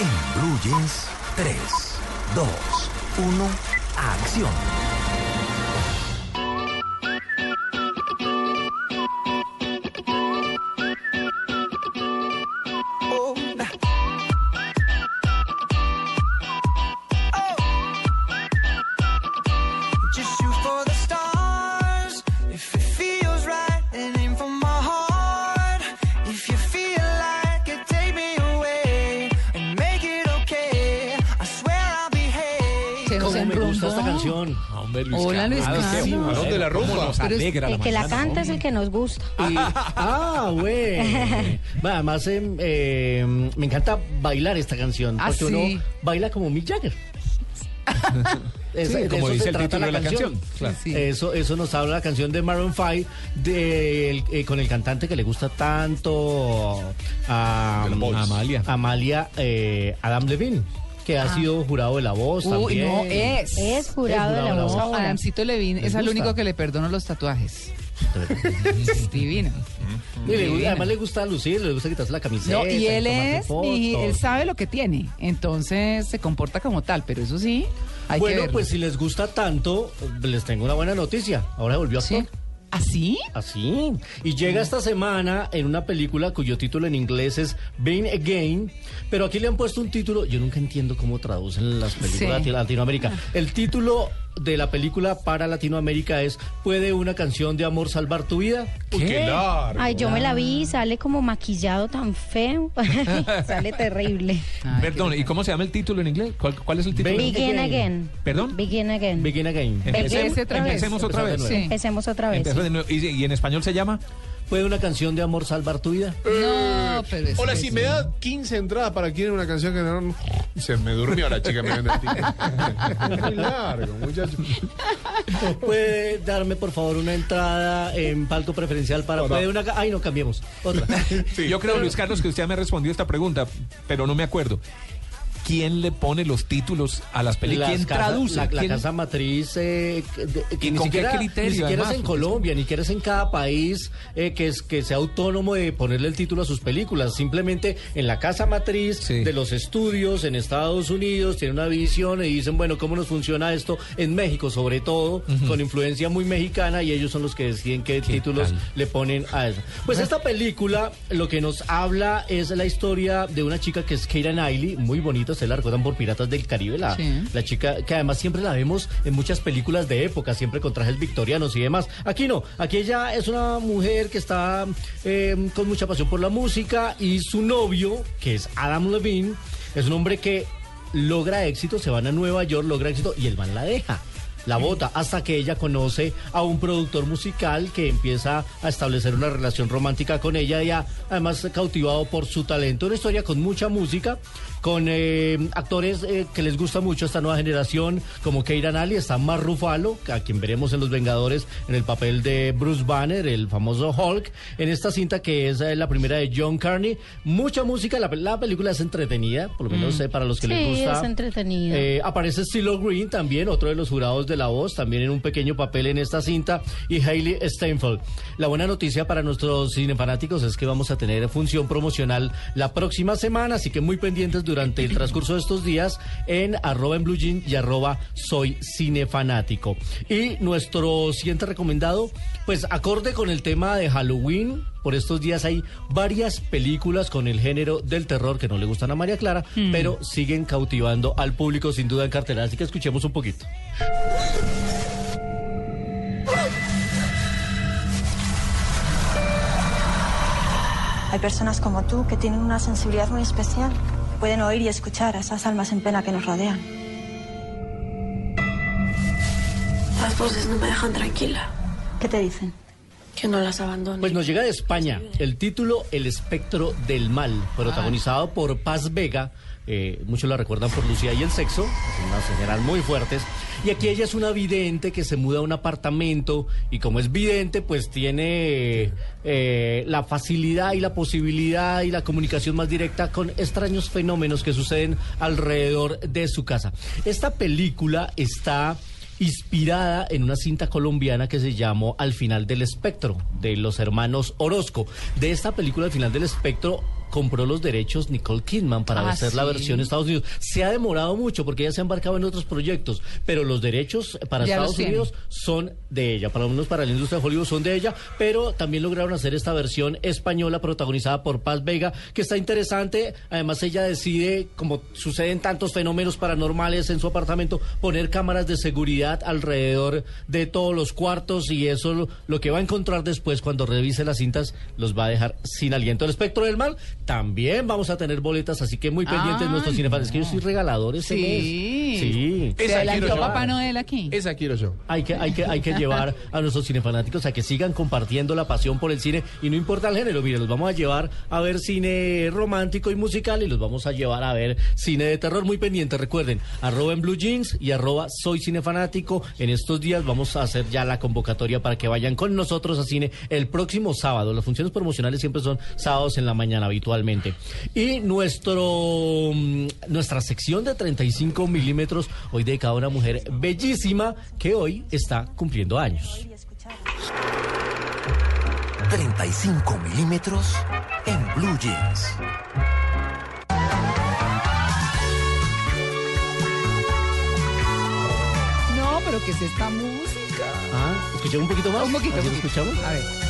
En Blue Jeans, 3, 2, 1, acción. Alegra El que la mañana, canta es el que nos gusta. Y- ah. Va, Además, em, eh, me encanta bailar esta canción. Ah, porque sí. uno baila como Mick Jagger. Es- Sí, de como eso dice se el trata título de la canción. Claro. Sí. Eso, eso nos habla la canción de Maroon 5 de, el- eh, con el cantante que le gusta tanto a, De la. Amalia. Amalia eh, Adam Levine, que ha sido jurado de la voz Uy, también. no, es. Es jurado de la voz ahora. Adamcito Levine ¿Les es el único que le perdono los tatuajes. Divino. Divino. además le gusta lucir, le gusta quitarse la camiseta. No, y él es, y él sabe lo que tiene, entonces se comporta como tal, pero eso sí, hay que Bueno, verlo. pues si les gusta tanto, les tengo una buena noticia. Ahora volvió a ¿Sí? ¿Así? Así. Y llega esta semana en una película cuyo título en inglés es Being Again, pero aquí le han puesto un título, yo nunca entiendo cómo traducen las películas Sí. de Latinoamérica. El título de la película para Latinoamérica es ¿Puede una canción de amor salvar tu vida? Qué largo. Ay, yo me la vi y sale como maquillado tan feo. sale terrible. Ay, Perdón, ¿y cómo se llama el título en inglés? ¿Cuál, cuál es el título? Begin Again. again. ¿Perdón? Begin again. Begin Again. Empecemos, otra vez. empecemos otra vez. Sí. Empecemos otra vez. Empezó de nuevo. ¿Y, y en español se llama? ¿Puede una canción de amor salvar tu vida? No, pero es Hola, que si me da 15 entradas para quieren una canción que no... Se me durmió la chica mirando el ticket. Es muy largo, muchacho. ¿Puede darme por favor una entrada en palco preferencial para... ¿Puede una... Ay, no, cambiemos. Otra. Yo creo, Luis Carlos, que usted ya me respondió esta pregunta, pero no me acuerdo. ¿Quién le pone los títulos a las películas? Las ¿Quién traduce? La, la ¿Quién- casa matriz, eh, que- de- que ¿Y ni con qué siquiera, criterio, ni siquiera además? es en Porque Colombia, ni siquiera es en cada país eh, que, es, que sea autónomo de ponerle el título a sus películas. Simplemente en la casa matriz Sí. de los estudios en Estados Unidos tienen una visión y dicen, bueno, ¿cómo nos funciona esto en México? Sobre todo con influencia muy mexicana y ellos son los que deciden qué, ¿Qué títulos tal? le ponen a eso. Pues esta película lo que nos habla es la historia de una chica que es Keira Knightley, muy bonita, se la recuerdan por Piratas del Caribe, la, Sí. la chica que además siempre la vemos en muchas películas de época, siempre con trajes victorianos y demás. Aquí no, aquí ella es una mujer que está eh, con mucha pasión por la música y su novio, que es Adam Levine, es un hombre que logra éxito, se van a Nueva York, logra éxito y el man la deja. La bota hasta que ella conoce a un productor musical que empieza a establecer una relación romántica con ella y además cautivado por su talento. Una historia con mucha música, con eh, actores eh, que les gusta mucho esta nueva generación, como Keira Knightley, está Mark Ruffalo, a quien veremos en Los Vengadores en el papel de Bruce Banner, el famoso Hulk, en esta cinta que es eh, la primera de John Carney. Mucha música, la, la película es entretenida, por lo menos eh, para los que les Sí, gusta. es entretenida. Aparece Stilo Green también, otro de los jurados de la voz, también en un pequeño papel en esta cinta, y Hailey Steinfeld. La buena noticia para nuestros cinefanáticos es que vamos a tener función promocional la próxima semana, así que muy pendientes durante el transcurso de estos días en arroba en blue jean y arroba soy cinefanático. Y nuestro siguiente recomendado, pues acorde con el tema de Halloween, por estos días hay varias películas con el género del terror que no le gustan a María Clara, pero siguen cautivando al público sin duda en cartelera. Así que escuchemos un poquito. Hay personas como tú que tienen una sensibilidad muy especial. Pueden oír y escuchar a esas almas en pena que nos rodean. Las voces no me dejan tranquila. ¿Qué te dicen? Que no las abandone. Pues nos llega de España el título El espectro del mal, protagonizado por Paz Vega. eh, muchos la recuerdan por Lucía y el sexo, unas señoras muy fuertes. Y aquí ella es una vidente que se muda a un apartamento y como es vidente, pues tiene eh, la facilidad y la posibilidad y la comunicación más directa con extraños fenómenos que suceden alrededor de su casa. Esta película está inspirada en una cinta colombiana que se llamó Al final del espectro, de los hermanos Orozco. De esta película, Al final del espectro, compró los derechos Nicole Kidman para Ah, hacer la versión en Estados Unidos. Se ha demorado mucho porque ella se ha embarcado en otros proyectos, pero los derechos para Ya Estados. Unidos son de ella, para lo menos para la industria de Hollywood son de ella, pero también lograron hacer esta versión española protagonizada por Paz Vega, que está interesante. Además, ella decide, como suceden tantos fenómenos paranormales en su apartamento, poner cámaras de seguridad alrededor de todos los cuartos y eso lo, lo que va a encontrar después cuando revise las cintas los va a dejar sin aliento. El espectro del mal, también vamos a tener boletas, así que muy pendientes Ah, nuestros cinefanes. Es que yo soy regalador este Sí. mes. Sí. Se Esa adelantó quiero yo. Papá Noel aquí. Esa quiero yo. Hay que, hay que, hay que llevar a nuestros cinefanáticos a que sigan compartiendo la pasión por el cine y no importa el género, mire, los vamos a llevar a ver cine romántico y musical y los vamos a llevar a ver cine de terror muy pendiente. Recuerden, arroba en Blue Jeans y arroba soy cinefanático. En estos días vamos a hacer ya la convocatoria para que vayan con nosotros a cine el próximo sábado. Las funciones promocionales siempre son sábados en la mañana Y nuestro, mm, nuestra sección de 35 milímetros, hoy dedicada a una mujer bellísima que hoy está cumpliendo años. 35 milímetros en Blue Jeans. No, pero ¿qué es esta música? Ah, ¿escuchamos un poquito más? Un poquito, ¿Así lo escuchamos? A ver.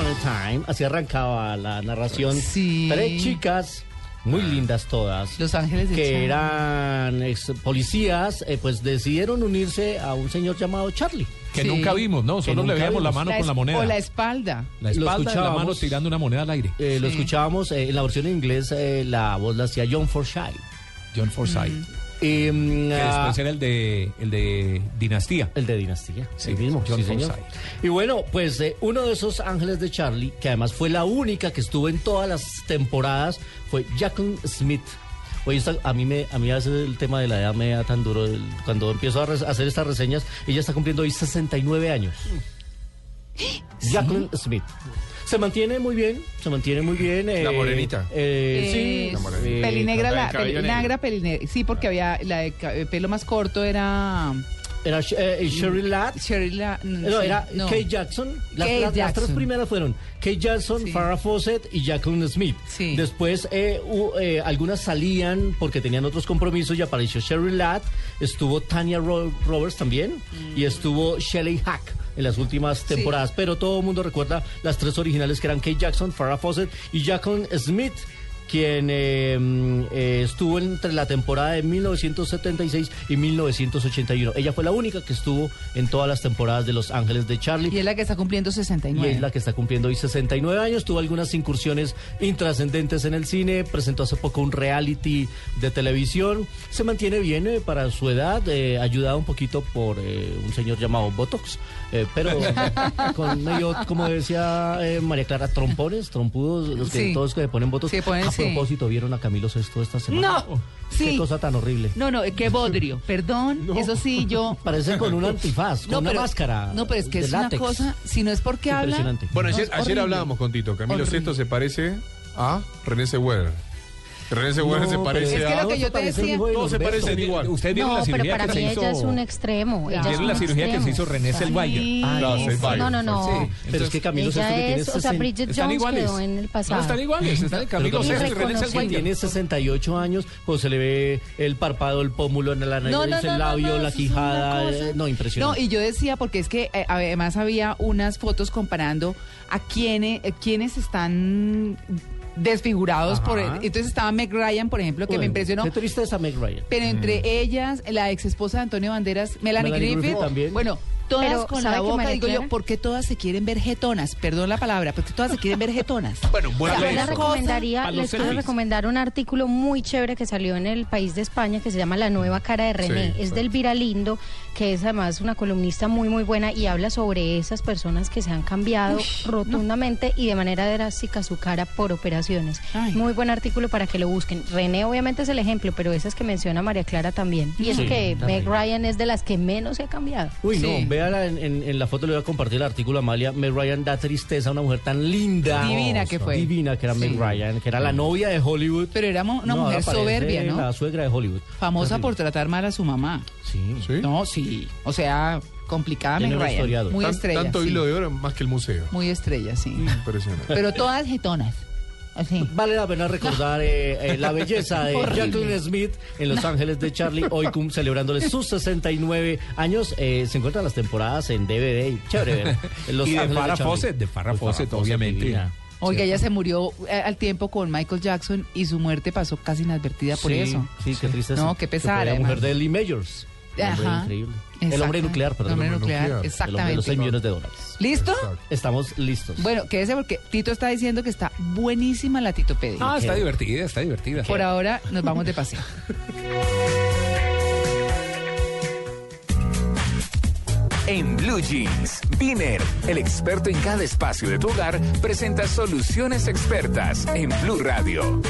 Upon a Time, así arrancaba la narración. Sí. Tres chicas, muy lindas todas. Los Ángeles de que Charlie. eran ex policías, eh, pues decidieron unirse a un señor llamado Charlie. Que Sí. nunca vimos, ¿no? Solo le nunca veíamos la vimos. mano La con la es- moneda. O la espalda. La Lo espalda y la mano escuchábamos. tirando una moneda al aire. Eh, Lo Sí. escuchábamos eh, en la versión en inglés, eh, la voz la hacía John Forsythe. John Forsythe. Y, mm, Que ah, después era el de, el de Dinastía. El de Dinastía, Sí, el mismo, John sí, señor. Y bueno, pues eh, uno de esos ángeles de Charlie, que además fue la única que estuvo en todas las temporadas, fue Jacqueline Smith. Oye, a mí me, a mí veces el tema de la edad me da tan duro. el- cuando empiezo a hacer estas reseñas, ella está cumpliendo hoy 69 años. Jacqueline Smith. Se mantiene muy bien, se mantiene muy bien. La morenita. eh, Eh, sí. La morenita. eh, Pelinegra, la, pelinegra. Sí, porque había la de eh, pelo más corto era Era eh, Sherry Ladd. Shirley la, No, sí, era no. Kate Jackson. Las, Kate las- las tres Jackson. primeras fueron Kate Jackson, Sí. Farrah Fawcett y Jacqueline Smith. Sí. Después eh, hu- eh, algunas salían porque tenían otros compromisos y apareció Sherry Ladd, estuvo Tanya Ro- Roberts también y estuvo Shelley Hack en las últimas temporadas. Pero todo el mundo recuerda las tres originales que eran Kate Jackson, Farrah Fawcett y Jacqueline Smith quien eh, mm, eh, estuvo entre la temporada de 1976 y 1981. Ella fue la única que estuvo en todas las temporadas de Los Ángeles de Charlie. Y es la que está cumpliendo Y 69. es la que está cumpliendo hoy 69 años. Tuvo algunas incursiones intrascendentes en el cine. Presentó hace poco un reality de televisión. Se mantiene bien eh, para su edad. ayudado un poquito por un señor llamado Botox. pero con medio, como decía María Clara, trompones, trompudos, los que Sí. todos que ponen Botox. Sí, ponen, a sí. propósito, ¿vieron a Camilo Sesto esta semana? No, Qué sí. cosa tan horrible. No, no, qué bodrio. Perdón, eso sí, yo. Parece con un antifaz, con No, una máscara. No, pero es que es una látex. cosa, si no es porque habla. Impresionante. Bueno, No, ayer, ayer hablábamos con Tito. Camilo. Sesto se parece a René Zellweger. René Zellweger No, se pero parece Es que a... lo que yo te decía- Todos se parecen igual. ¿Ustedes vieron No, la pero cirugía para que se mí hizo? ella es un extremo. Ella es ¿Vieron un la cirugía que se extremo. hizo René Zellweger? No, no, no. Sí. Pero es que Camilo Sesto que tiene o sea, 60 Bridget Jones quedó en el pasado. No, están iguales. Están Camilo Pero Sesto y René Zellweger. tiene 68 años, pues se le ve el párpado, el pómulo, en la nariz, No, no, el no, no, labio, no, la quijada. eh, no, No, impresionante. y yo decía, porque es que eh, además había unas fotos comparando a quienes, eh, quienes están desfigurados Ajá. por él. Entonces estaba Meg Ryan, por ejemplo, que me impresionó. Qué triste es a Meg Ryan. Pero entre ellas, la ex esposa de Antonio Banderas, Melanie, Melanie Griffith, Griffith también. bueno, todas Pero, con ¿sabe la boca, digo yo? ¿por qué todas se quieren ver jetonas? Perdón la palabra, porque todas se quieren ver jetonas. Bueno, buena O sea, les recomendaría, les quiero recomendar un artículo muy chévere que salió en el país de España que se llama La nueva cara de René. Sí, es del Viralindo, que es además una columnista muy muy buena y habla sobre esas personas que se han cambiado rotundamente y de manera drástica su cara por operaciones. Ay. Muy buen artículo para que lo busquen. René obviamente es el ejemplo, pero esas que menciona María Clara también. Y eso Sí, que también. Meg Ryan es de las que menos se ha cambiado. Uy, Sí. no, en, en- en la foto, le voy a compartir el artículo a Amalia. Meg Ryan da tristeza, una mujer tan linda. Divina que fue. Divina que era Sí. Meg Ryan, que era la novia de Hollywood. Pero era mo- una No, mujer soberbia, ¿no? La suegra de Hollywood. Famosa por tratar mal a su mamá. Sí. ¿Sí? No, sí. O sea, complicada Meg Ryan. Muy Tan- estrella. Tanto sí. hilo de oro más que el museo. Muy estrella, sí. Impresionante. Pero todas jetonas. Vale la pena recordar eh, eh, la belleza de. Jacqueline Smith en Los Ángeles de Charlie, hoy cum- celebrándole sus 69 años. Eh, se encuentran las temporadas en DVD y chévere. Los Y de Farrah. Fawcett, de Farrah De Fawcett, obviamente. divina. Oiga, ella se murió eh, al tiempo con Michael Jackson y su muerte pasó casi inadvertida por Sí, eso. Sí, qué triste. No, qué pesar, La mujer además. de Lee Majors. El hombre Ajá. increíble. El hombre nuclear, perdón. El hombre nuclear, nuclear. El hombre de los exactamente. 6 millones de dólares. ¿Listo? Estamos listos. Bueno, quédese porque Tito está diciendo que está buenísima la Titopedia. Ah, está divertida, está divertida. Por ahora nos vamos de paseo. En Blue Jeans, Viner, el experto en cada espacio de tu hogar, presenta soluciones expertas en Blue Radio.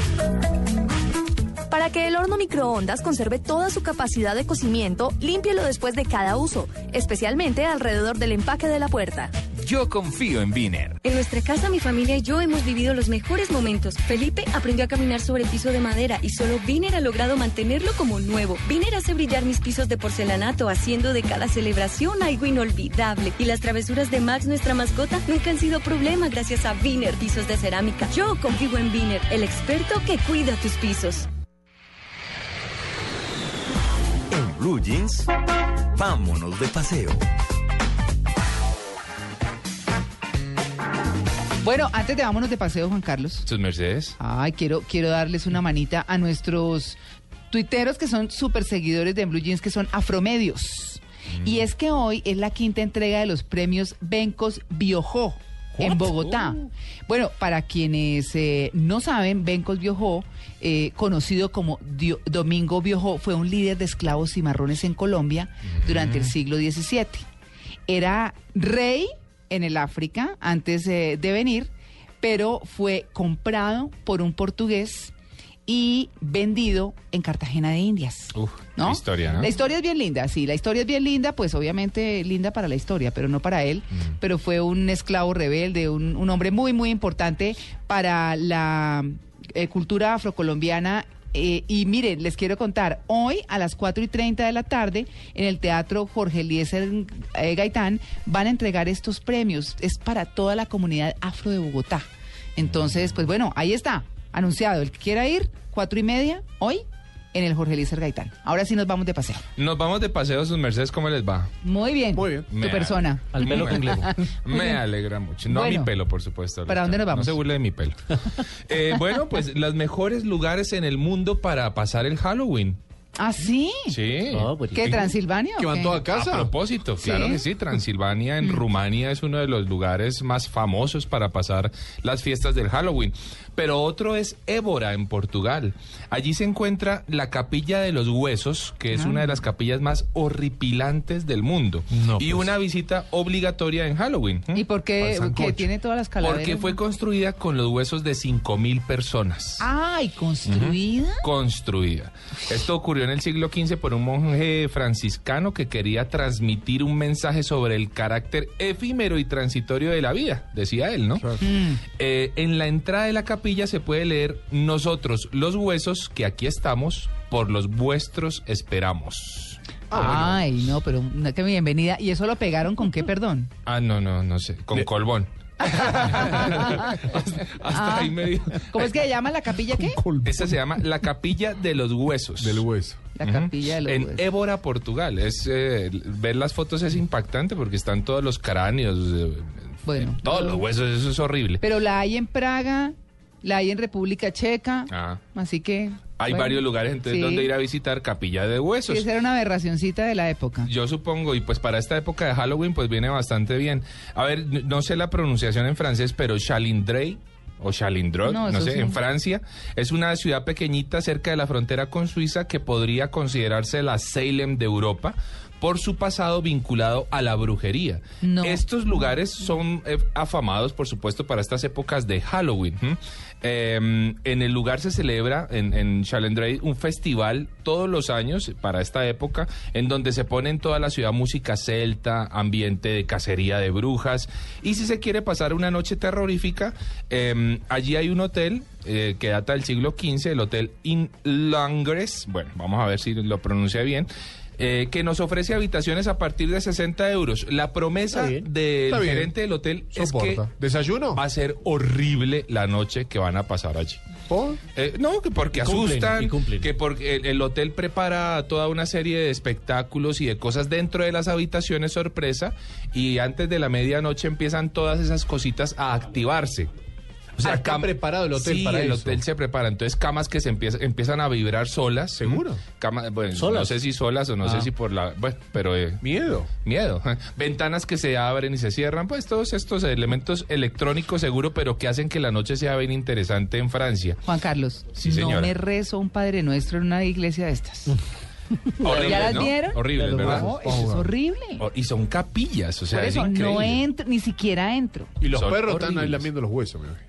Para que el horno microondas conserve toda su capacidad de cocimiento, límpielo después de cada uso, especialmente alrededor del empaque de la puerta. Yo confío en Viner. En nuestra casa, mi familia y yo hemos vivido los mejores momentos. Felipe aprendió a caminar sobre el piso de madera y solo Viner ha logrado mantenerlo como nuevo. Viner hace brillar mis pisos de porcelanato, haciendo de cada celebración algo inolvidable. Y las travesuras de Max, nuestra mascota, nunca han sido problema gracias a Viner Pisos de Cerámica. Yo confío en Viner, el experto que cuida tus pisos. Blue Jeans, vámonos de paseo. Bueno, antes de vámonos de paseo, Juan Carlos. Sus Mercedes. Ay, quiero, quiero darles una manita a nuestros tuiteros que son súper seguidores de Blue Jeans, que son afromedios. Y es que hoy es la quinta entrega de los premios Bencos Biojo en Bogotá. Bueno, para quienes eh, no saben, Bencos Biojo, eh, conocido como Dio- Domingo Biojo, fue un líder de esclavos cimarrones en Colombia durante el siglo XVII. Era rey en el África antes eh, de venir, pero fue comprado por un portugués y vendido en Cartagena de Indias. Uf, ¿no? qué historia, ¿no? La historia es bien linda, sí, la historia es bien linda, pues obviamente linda para la historia, pero no para él, Mm. pero fue un esclavo rebelde, un, un hombre muy, muy importante para la eh, cultura afrocolombiana. eh, y miren, les quiero contar, hoy a las 4 y 30 de la tarde en el Teatro Jorge Eliezer eh, Gaitán van a entregar estos premios. Es para toda la comunidad afro de Bogotá. Entonces, pues bueno, ahí está, anunciado. El que quiera ir, cuatro y media, hoy, en el Jorge Eliezer Gaitán. Ahora sí nos vamos de paseo. Nos vamos de paseo, sus Mercedes, ¿cómo les va? Muy bien. Muy bien. Tu Me persona. Al pelo. Me alegra mucho. No a mi pelo, por supuesto. ¿Para dónde nos vamos? No se burle de mi pelo. Eh, bueno, pues los mejores lugares en el mundo para pasar el Halloween. ¿Ah, sí? Sí. Pues, ¿Qué, Transilvania? ¿Que van toda a casa? A propósito, ¿Sí? claro que sí, Transilvania en Rumania es uno de los lugares más famosos para pasar las fiestas del Halloween. Pero otro es Évora en Portugal. Allí se encuentra la Capilla de los Huesos, que es Ah. una de las capillas más horripilantes del mundo. No, y pues. una visita obligatoria en Halloween. ¿Y por qué? Que tiene todas las calaveras? Porque fue construida con los huesos de 5.000 personas. Ay, construida. construida. Esto ocurrió en el siglo XV por un monje franciscano que quería transmitir un mensaje sobre el carácter efímero y transitorio de la vida, decía él, ¿no? Mm. Eh, en la entrada de la capilla se puede leer nosotros los huesos que aquí estamos por los vuestros esperamos. Ay, no, pero una que bienvenida. ¿Y eso lo pegaron con qué, perdón? Ah, no, no, no sé, con colbón. Hasta hasta ahí medio. Ah. ¿Cómo es que se llama la capilla qué? Esta se llama la capilla de los huesos. Del hueso. La capilla de los En huesos. Évora, Portugal. Es, eh, ver las fotos es impactante porque están todos los cráneos, eh, Bueno. todos los huesos, eso es horrible. Pero la hay en Praga, la hay en República Checa, Ah, así que... hay bueno, varios lugares entonces sí. donde ir a visitar capilla de Sí, huesos. esa era una aberracioncita de la época. Yo supongo, y pues para esta época de Halloween, pues viene bastante bien. A ver, no sé la pronunciación en francés, pero Chalindrey o Chalindrot, No, no, sé, sí. en Francia, es una ciudad pequeñita cerca de la frontera con Suiza que podría considerarse la Salem de Europa por su pasado vinculado a la brujería. No. Estos lugares son eh, afamados, por supuesto, para estas épocas de Halloween. ¿m? Eh, en el lugar se celebra en, en Chalendrey un festival todos los años para esta época, en donde se pone en toda la ciudad música celta, ambiente de cacería de brujas. Y si se quiere pasar una noche terrorífica, eh, allí hay un hotel eh, que data del siglo XV, el Hotel In Langres. Bueno, vamos a ver si lo pronuncia bien. Eh, que nos ofrece habitaciones a partir de 60 euros. La promesa del bien. gerente del hotel es que Soporta. ¿Desayuno? va a ser horrible la noche que van a pasar allí. ¿Por? Eh, no, que porque cumplen, asustan, que porque el, el hotel prepara toda una serie de espectáculos y de cosas dentro de las habitaciones sorpresa y antes de la medianoche empiezan todas esas cositas a activarse. O Ah, está cam- preparado el hotel sí, para el eso. hotel se prepara. Entonces camas que se empieza- empiezan a vibrar solas. ¿Seguro? Cama- bueno, ¿Solas? no sé si solas o no sé Ah. si por la... Bueno, pero... eh, Miedo. Miedo. Ventanas que se abren y se cierran, pues todos estos elementos electrónicos seguro, pero que hacen que la noche sea bien interesante en Francia. Juan Carlos, Sí, no me rezo un Padre Nuestro en una iglesia de estas. Horrible, ¿Ya las ¿no? vieron? Horrible, Pero ¿verdad? No, eso es horrible. O- Y son capillas, o sea, Por es eso no entro, ni siquiera entro. Y los Son perros están ahí lamiendo los huesos, mi amor.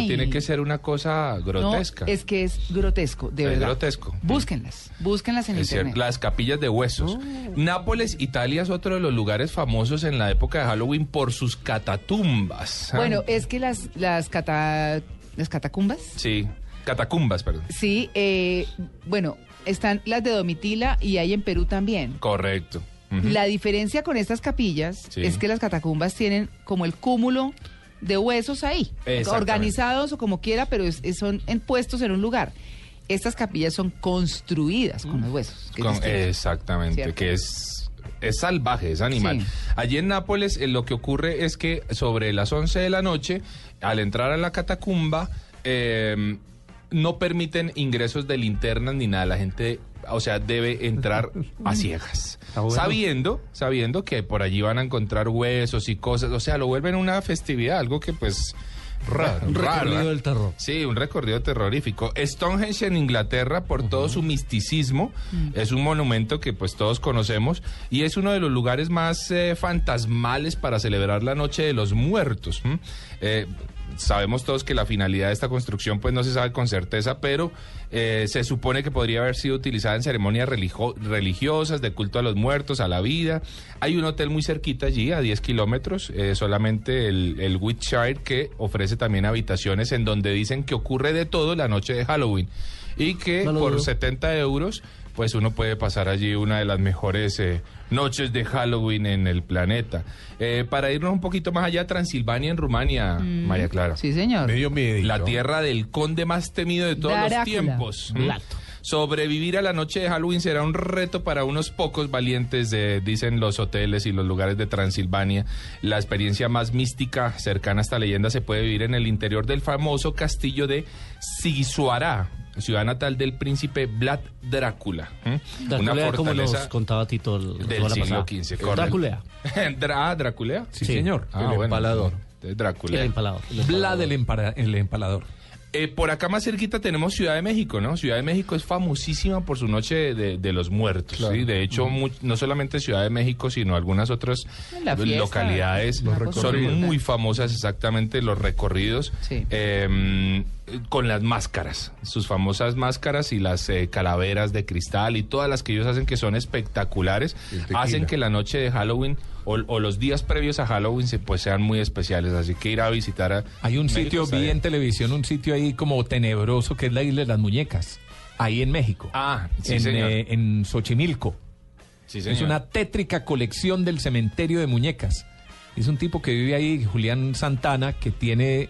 No, tiene que ser una cosa grotesca. No, es que es grotesco, de Es verdad. grotesco. Búsquenlas, búsquenlas en Es internet. cierto, las capillas de huesos. Nápoles, Italia es otro de los lugares famosos en la época de Halloween por sus catatumbas. ¿ah? Bueno, es que las, las, cata- las catacumbas, Sí, catacumbas, perdón. sí, eh, bueno, están las de Domitila y hay en Perú también. Correcto. La diferencia con estas capillas Sí. es que las catacumbas tienen como el cúmulo de huesos ahí, organizados o como quiera, pero es- es- son en- puestos en un lugar. Estas capillas son construidas con los huesos. que Con- exactamente, ¿Cierto? que es, es salvaje, es animal. Sí. Allí en Nápoles eh, lo que ocurre es que sobre las 11 de la noche, al entrar a la catacumba, eh, no permiten ingresos de linternas ni nada. La gente, o sea, debe entrar a ciegas. bueno. Sabiendo, sabiendo que por allí van a encontrar huesos y cosas. O sea, lo vuelven una festividad, algo que pues... Raro, Un recorrido del terror. Sí, un recorrido terrorífico. Stonehenge en Inglaterra, por todo su misticismo, es un monumento que pues todos conocemos y es uno de los lugares más eh, fantasmales para celebrar la Noche de los Muertos. Eh, sabemos todos que la finalidad de esta construcción pues no se sabe con certeza, pero eh, se supone que podría haber sido utilizada en ceremonias religio- religiosas, de culto a los muertos, a la vida. Hay un hotel muy cerquita allí, a 10 kilómetros, eh, solamente el, el Whitshire, que ofrece también habitaciones en donde dicen que ocurre de todo la noche de Halloween y que No por dudo. 70 euros pues uno puede pasar allí una de las mejores eh, noches de Halloween en el planeta. Eh, para irnos un poquito más allá, Transilvania en Rumania, María Clara. Mm. Sí, señor. Medio miedo. La tierra del conde más temido de todos los tiempos. ¿Mm? Blato. Sobrevivir a la noche de Halloween será un reto para unos pocos valientes, de, dicen los hoteles y los lugares de Transilvania. La experiencia más mística, cercana a esta leyenda, se puede vivir en el interior del famoso castillo de Sigisuará, ciudad natal del príncipe Vlad Drácula. ¿Mm? Drácula era como nos contaba Tito el- la del siglo pasada. XV. Drácula. Ah, ¿Drácula? Sí, señor. Ah, el bueno. empalador. Drácula. El empalador. el Vlad empalador. el, empara- el empalador. Eh, por acá más cerquita tenemos Ciudad de México, ¿no? Ciudad de México es famosísima por su noche de, de los muertos. ¿sí? De hecho, no solamente Ciudad de México, sino algunas otras fiesta, localidades son muy famosas exactamente los recorridos Sí. eh, con las máscaras, sus famosas máscaras y las eh, calaveras de cristal y todas las que ellos hacen que son espectaculares, hacen que la noche de Halloween o, o los días previos a Halloween se, pues sean muy especiales. Así que ir a visitar a... Hay un México sitio, vi en televisión, un sitio ahí como tenebroso que es la isla de las muñecas. Ahí en México. Ah, sí, en, señor. eh, en Xochimilco. Sí, Es una tétrica colección del cementerio de muñecas. Es un tipo que vive ahí, Julián Santana, que tiene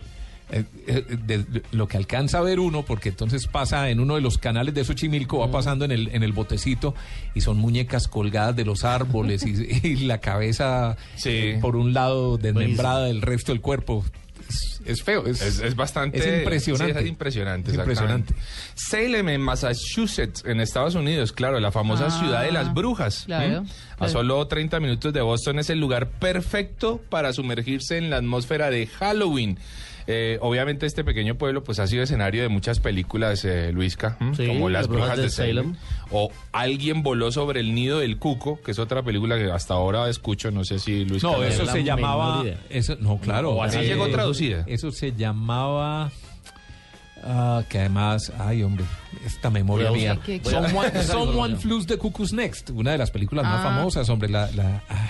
eh, eh, de- de- lo que alcanza a ver uno, porque entonces pasa en uno de los canales de Xochimilco, va pasando en el, en el botecito y son muñecas colgadas de los árboles y, y la cabeza Sí. eh, por un lado desmembrada del resto del cuerpo. Es, es feo, es, Es, es bastante. es impresionante. sí, es impresionante. Es exactamente. impresionante. Salem, en Massachusetts, en Estados Unidos, claro, la famosa Ah, ciudad de las brujas. claro. A solo 30 minutos de Boston es el lugar perfecto para sumergirse en la atmósfera de Halloween. Eh, obviamente este pequeño pueblo pues ha sido escenario de muchas películas, eh, Luisca, como Las Brujas Brujas de de Salem. Salem. O Alguien voló sobre el nido del cuco, que es otra película que hasta ahora escucho, no sé si Luis No, eso se llamaba. Eso, no, claro. O así eh, llegó traducida. Eso se llamaba. ah, que además, ay hombre, esta memoria mía. buscar. ¿Qué- qué- Someone, Someone. Flews the Cuckoo's Next, una de las películas más Ah. famosas, hombre, la, la, ah,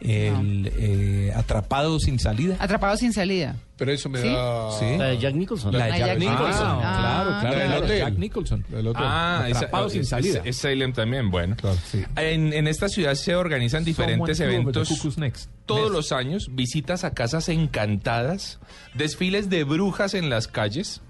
el eh, Atrapado sin salida. Atrapado sin salida. Pero eso me ¿Sí? da... Sí. La de Jack Nicholson. La de Ah, Jack Jack Nicholson. Claro, Ah. claro, claro, hotel. Jack Nicholson. Ah, esa- Atrapado sin es- salida. Es, Salem también, bueno. Claro, sí. En, en esta ciudad se organizan diferentes Someone eventos Next. todos Next. los años, visitas a casas encantadas, desfiles de brujas en las calles.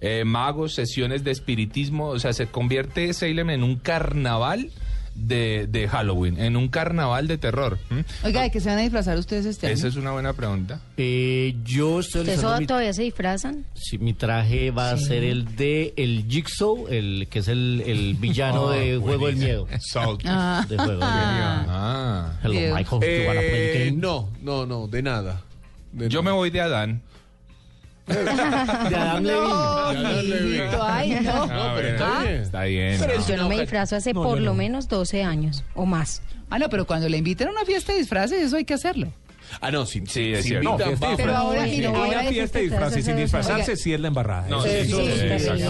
Eh, magos, sesiones de espiritismo, o sea, se convierte Salem en un carnaval de, de Halloween, en un carnaval de terror. Oiga, ¿de qué se van a disfrazar ustedes este año? Esa es una buena pregunta. Eh, yo estoy ¿Ustedes mi, todavía se disfrazan? sí, mi traje va a ser el de el Jigsaw, el que es el, el villano Ah, de Juego del Miedo. Salt. Ah. De Juego del Miedo. Ah. Hello, Dios. Michael. you wanna play the Eh, game? no, no, no, de nada. De Yo me voy de Adán. De Adam Levine. No, ay, no. Ah, pero bueno, está bien. Está bien. Pero no. Yo no no, me disfrazo hace No, por lo no. menos 12 años o más. Ah, no, pero cuando le inviten a una fiesta de disfraces, eso hay que hacerlo. Ah, no, sí, Sí, es sí, cierto. No, fiesta de Pero ahora, Sí, voy ahora a es fiesta de disfraces sin disfrazarse, sí es la embarrada. No, Eso sí, sí, exacto.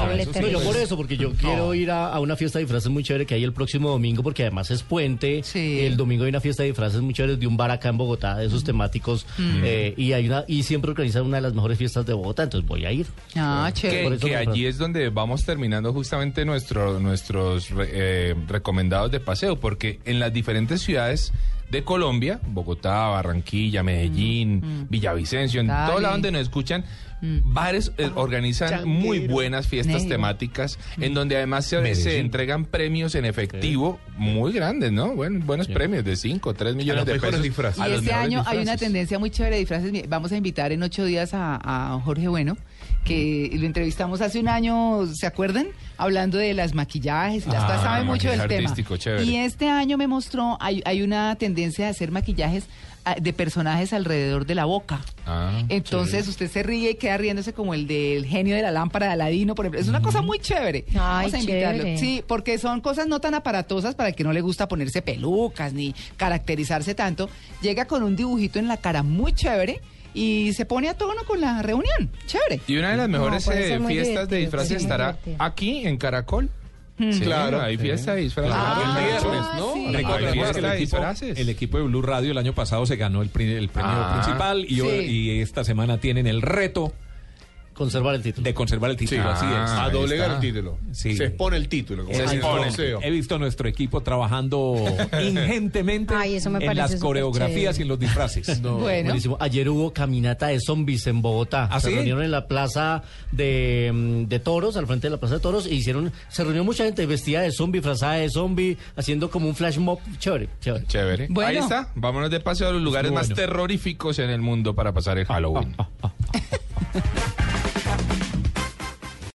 No, por eso, porque yo quiero ir a, a una fiesta de disfraces muy chévere que hay el próximo domingo, porque además es puente. Sí. El domingo hay una fiesta de disfraces muy chévere de un bar acá en Bogotá, de esos temáticos. eh, y hay una y siempre organizan una de las mejores fiestas de Bogotá, entonces voy a ir. Ah, que, chévere. Que allí es donde vamos terminando justamente nuestro, nuestros re- eh, recomendados de paseo, porque en las diferentes ciudades de Colombia, Bogotá, Barranquilla, Medellín, Villavicencio, en todo lado donde nos escuchan, bares eh, organizan muy buenas fiestas Negro. temáticas, en donde además se, entregan premios en efectivo muy grandes, ¿no? Bueno, buenos premios de 5, 3 millones los de pesos. disfraces. Y este año hay una tendencia muy chévere de disfraces. Vamos a invitar en ocho días a, a Jorge Bueno, que lo entrevistamos hace un año, ¿se acuerdan? Hablando de las maquillajes y las Ah, cosas, sabe mucho del tema. chévere. Y este año me mostró, hay, hay una tendencia de hacer maquillajes ah, de personajes alrededor de la boca. Ah, Entonces usted se ríe y queda riéndose como el del genio de la lámpara de Aladino, por ejemplo. Es una cosa muy chévere. Ay, Vamos a invitarlo. chévere. Sí, porque son cosas no tan aparatosas para el que no le gusta ponerse pelucas ni caracterizarse tanto. Llega con un dibujito en la cara muy chévere y se pone a tono con la reunión. Chévere. Y una de las mejores eh, fiestas de disfraces sí, estará divertido. aquí en Caracol. Mm. Sí, Claro. Hay fiesta de disfraces. Claro, Ah, el viernes, ¿no? sí. Hay fiesta el, equipo, disfraces. el equipo de Blue Radio el año pasado se ganó el, premio Ah, principal y, hoy- sí. y esta semana tienen el reto Conservar el título. de conservar el título. Sí. Así es. Ah, A doblegar el título. Sí. Se expone el título. como Se expone. He visto a nuestro equipo trabajando ingentemente Ay, eso me en las coreografías chévere. y en los disfraces. No. Bueno. Buenísimo. Ayer hubo caminata de zombies en Bogotá. ¿Ah, se sí? reunieron en la plaza de, mm, de toros, al frente de la plaza de toros, e hicieron, se reunió mucha gente vestida de zombie, disfrazada de zombie, haciendo como un flash mob chévere, chévere. Chévere. Bueno. Ahí está. Vámonos de paseo a los lugares más terroríficos en el mundo para pasar el Halloween.